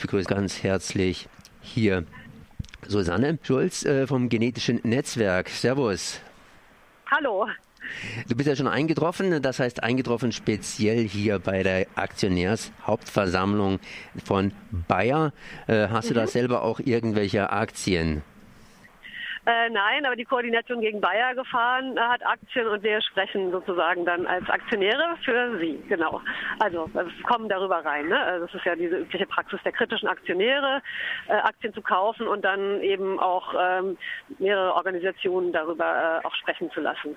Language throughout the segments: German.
Ich begrüße ganz herzlich hier Susanne Schulz äh, vom Genetischen Netzwerk. Servus. Hallo. Du bist ja schon eingetroffen, das heißt eingetroffen speziell hier bei der Aktionärshauptversammlung von Bayer. Äh, hast mhm. du da selber auch irgendwelche Aktien? Äh, nein, aber die Koordination gegen Bayer gefahren äh, hat Aktien und wir sprechen sozusagen dann als Aktionäre für sie, genau. Also wir kommen darüber rein. Ne? Also, das ist ja diese übliche Praxis der kritischen Aktionäre, äh, Aktien zu kaufen und dann eben auch ähm, mehrere Organisationen darüber äh, auch sprechen zu lassen.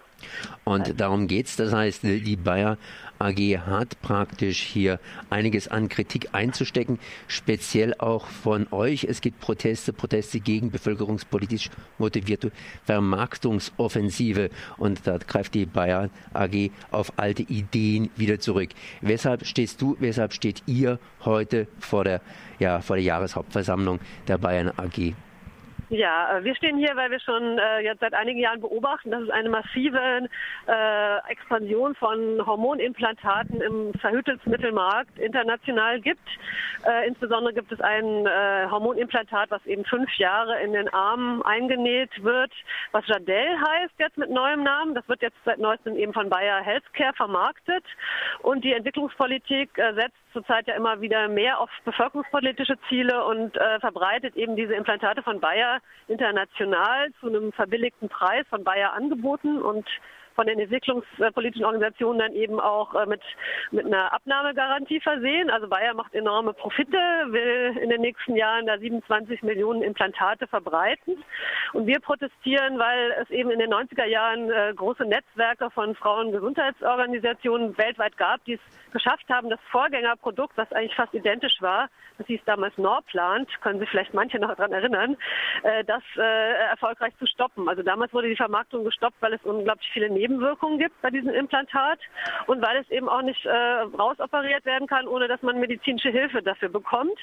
Und darum geht es. Das heißt, die Bayer AG hat praktisch hier einiges an Kritik einzustecken, speziell auch von euch. Es gibt Proteste, Proteste gegen bevölkerungspolitisch motivierte Vermarktungsoffensive und da greift die Bayer AG auf alte Ideen wieder zurück. Weshalb stehst du, weshalb steht ihr heute vor der, ja, vor der Jahreshauptversammlung der Bayern AG? Ja, äh, wir stehen hier, weil wir schon äh, jetzt seit einigen Jahren beobachten, dass es eine massive äh, Expansion von Hormonimplantaten im Verhütungsmittelmarkt international gibt. Äh, insbesondere gibt es ein äh, Hormonimplantat, was eben fünf Jahre in den Arm eingenäht wird, was Jadel heißt jetzt mit neuem Namen. Das wird jetzt seit neuestem eben von Bayer Healthcare vermarktet. Und die Entwicklungspolitik äh, setzt zurzeit ja immer wieder mehr auf bevölkerungspolitische Ziele und äh, verbreitet eben diese Implantate von Bayer international zu einem verbilligten Preis von Bayer angeboten. Und von den entwicklungspolitischen Organisationen dann eben auch äh, mit, mit einer Abnahmegarantie versehen. Also Bayer macht enorme Profite, will in den nächsten Jahren da 27 Millionen Implantate verbreiten. Und wir protestieren, weil es eben in den 90er Jahren äh, große Netzwerke von Frauengesundheitsorganisationen weltweit gab, die es geschafft haben, das Vorgängerprodukt, was eigentlich fast identisch war, das hieß damals Norplant, können sich vielleicht manche noch daran erinnern, äh, das erfolgreich zu stoppen. Also damals wurde die Vermarktung gestoppt, weil es unglaublich viele Nebenwirkungen gibt bei diesem Implantat und weil es eben auch nicht äh, rausoperiert werden kann, ohne dass man medizinische Hilfe dafür bekommt.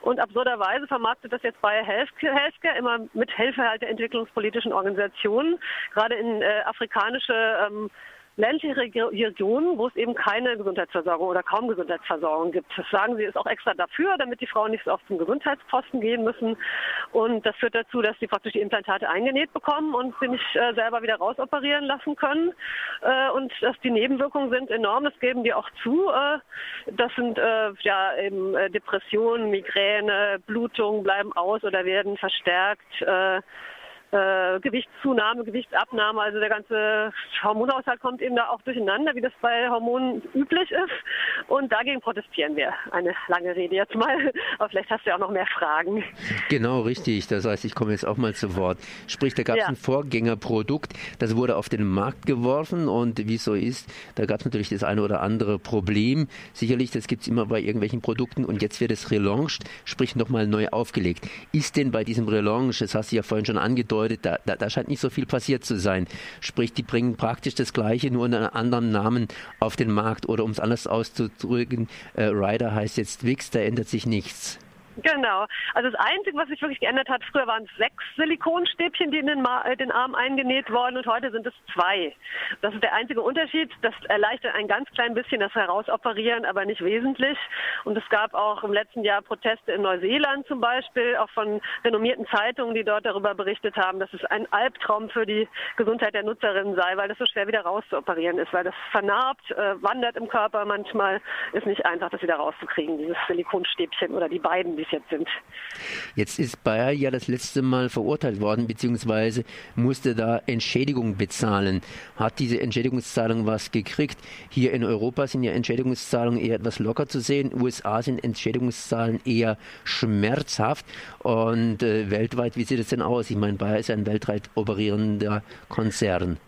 Und absurderweise vermarktet das jetzt bei Healthcare immer mit Hilfe halt der entwicklungspolitischen Organisationen, gerade in äh, afrikanische ähm, ländliche Regionen, wo es eben keine Gesundheitsversorgung oder kaum Gesundheitsversorgung gibt. Das sagen sie ist auch extra dafür, damit die Frauen nicht so oft zum Gesundheitsposten gehen müssen. Und das führt dazu, dass sie praktisch die Implantate eingenäht bekommen und sie nicht äh, selber wieder rausoperieren lassen können. Äh, und dass die Nebenwirkungen sind enorm, das geben die auch zu. Äh, das sind äh, ja eben äh, Depressionen, Migräne, Blutungen bleiben aus oder werden verstärkt. Äh, Gewichtszunahme, Gewichtsabnahme, also der ganze Hormonhaushalt kommt eben da auch durcheinander, wie das bei Hormonen üblich ist. Und dagegen protestieren wir. Eine lange Rede jetzt mal, aber vielleicht hast du ja auch noch mehr Fragen. Genau, richtig. Das heißt, ich komme jetzt auch mal zu Wort. Sprich, da gab es ja. ein Vorgängerprodukt, das wurde auf den Markt geworfen und wie es so ist, da gab es natürlich das eine oder andere Problem. Sicherlich, das gibt es immer bei irgendwelchen Produkten und jetzt wird es relaunched, sprich nochmal neu aufgelegt. Ist denn bei diesem Relaunch, das hast du ja vorhin schon angedeutet, bedeutet, da, da, da scheint nicht so viel passiert zu sein. Sprich, die bringen praktisch das Gleiche, nur unter einem anderen Namen auf den Markt. Oder um es anders auszudrücken, äh, Rider heißt jetzt Wix, da ändert sich nichts. Genau. Also das Einzige, was sich wirklich geändert hat, früher waren es sechs Silikonstäbchen, die in den, äh, den Arm eingenäht wurden und heute sind es zwei. Das ist der einzige Unterschied. Das erleichtert ein ganz klein bisschen das Herausoperieren, aber nicht wesentlich. Und es gab auch im letzten Jahr Proteste in Neuseeland zum Beispiel, auch von renommierten Zeitungen, die dort darüber berichtet haben, dass es ein Albtraum für die Gesundheit der Nutzerinnen sei, weil das so schwer wieder rauszuoperieren ist, weil das vernarbt, äh, wandert im Körper manchmal, ist nicht einfach, das wieder rauszukriegen, dieses Silikonstäbchen oder die beiden, die es jetzt sind. Jetzt ist Bayer ja das letzte Mal verurteilt worden, beziehungsweise musste da Entschädigung bezahlen. Hat diese Entschädigungszahlung was gekriegt? Hier in Europa sind ja Entschädigungszahlungen eher etwas locker zu sehen. USA sind Entschädigungszahlen eher schmerzhaft. Und äh, weltweit, wie sieht es denn aus? Ich meine, Bayer ist ein weltweit operierender Konzern.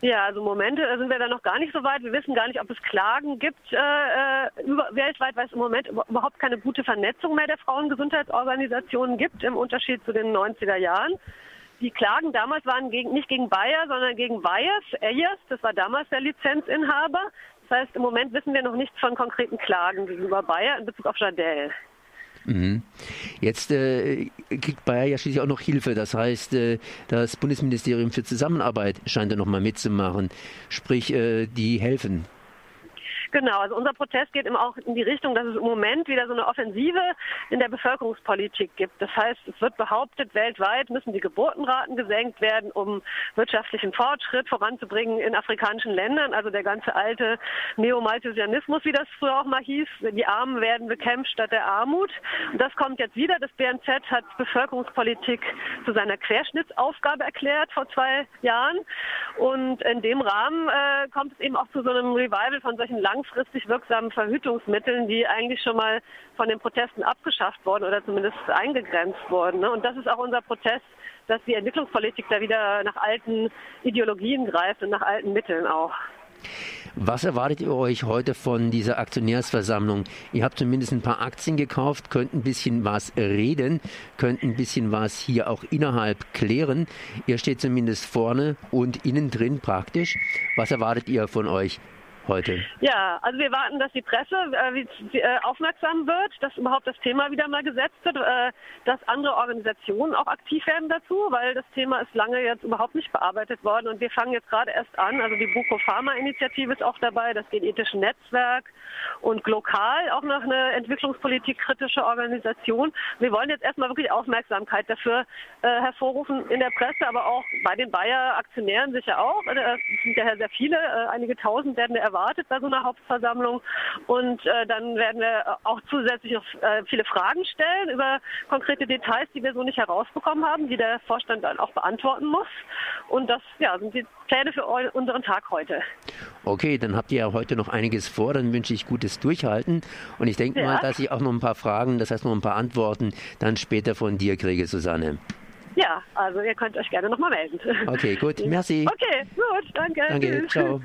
Ja, also im Moment sind wir da noch gar nicht so weit. Wir wissen gar nicht, ob es Klagen gibt äh, äh über, weltweit, weil es im Moment überhaupt keine gute Vernetzung mehr der Frauengesundheitsorganisationen gibt, im Unterschied zu den 90er Jahren. Die Klagen damals waren gegen, nicht gegen Bayer, sondern gegen Wyeth, Ayers, das war damals der Lizenzinhaber. Das heißt, im Moment wissen wir noch nichts von konkreten Klagen gegenüber Bayer in Bezug auf Jadel. Mhm. Jetzt äh, kriegt Bayer ja schließlich auch noch Hilfe. Das heißt, äh, das Bundesministerium für Zusammenarbeit scheint da nochmal mitzumachen. Sprich, äh, die helfen Genau, also unser Protest geht eben auch in die Richtung, dass es im Moment wieder so eine Offensive in der Bevölkerungspolitik gibt. Das heißt, es wird behauptet, weltweit müssen die Geburtenraten gesenkt werden, um wirtschaftlichen Fortschritt voranzubringen in afrikanischen Ländern. Also der ganze alte Neomalthusianismus, wie das früher auch mal hieß. Die Armen werden bekämpft statt der Armut. Und das kommt jetzt wieder. Das BNZ hat Bevölkerungspolitik zu seiner Querschnittsaufgabe erklärt vor zwei Jahren. Und in dem Rahmen äh, kommt es eben auch zu so einem Revival von solchen langfristig wirksamen Verhütungsmitteln, die eigentlich schon mal von den Protesten abgeschafft wurden oder zumindest eingegrenzt wurden. Ne? Und das ist auch unser Protest, dass die Entwicklungspolitik da wieder nach alten Ideologien greift und nach alten Mitteln auch. Was erwartet ihr euch heute von dieser Aktionärsversammlung? Ihr habt zumindest ein paar Aktien gekauft, könnt ein bisschen was reden, könnt ein bisschen was hier auch innerhalb klären. Ihr steht zumindest vorne und innen drin praktisch. Was erwartet ihr von euch? Heute? Ja, also wir warten, dass die Presse äh, äh, aufmerksam wird, dass überhaupt das Thema wieder mal gesetzt wird, äh, dass andere Organisationen auch aktiv werden dazu, weil das Thema ist lange jetzt überhaupt nicht bearbeitet worden und wir fangen jetzt gerade erst an. Also die Buko Pharma Initiative ist auch dabei, das Genetische Netzwerk und lokal auch noch eine Entwicklungspolitik kritische Organisation. Wir wollen jetzt erstmal wirklich Aufmerksamkeit dafür äh, hervorrufen in der Presse, aber auch bei den Bayer Aktionären sicher auch. Es sind ja sehr viele, äh, einige tausend werden erwartet erwartet bei so einer Hauptversammlung. Und äh, dann werden wir auch zusätzlich noch äh, viele Fragen stellen über konkrete Details, die wir so nicht herausbekommen haben, die der Vorstand dann auch beantworten muss. Und das ja, sind die Pläne für unseren Tag heute. Okay, dann habt ihr ja heute noch einiges vor. Dann wünsche ich gutes Durchhalten. Und ich denke ja. mal, dass ich auch noch ein paar Fragen, das heißt noch ein paar Antworten, dann später von dir kriege, Susanne. Ja, also ihr könnt euch gerne nochmal melden. Okay, gut. Merci. Okay, gut. Danke. Danke. Tschüss. Ciao.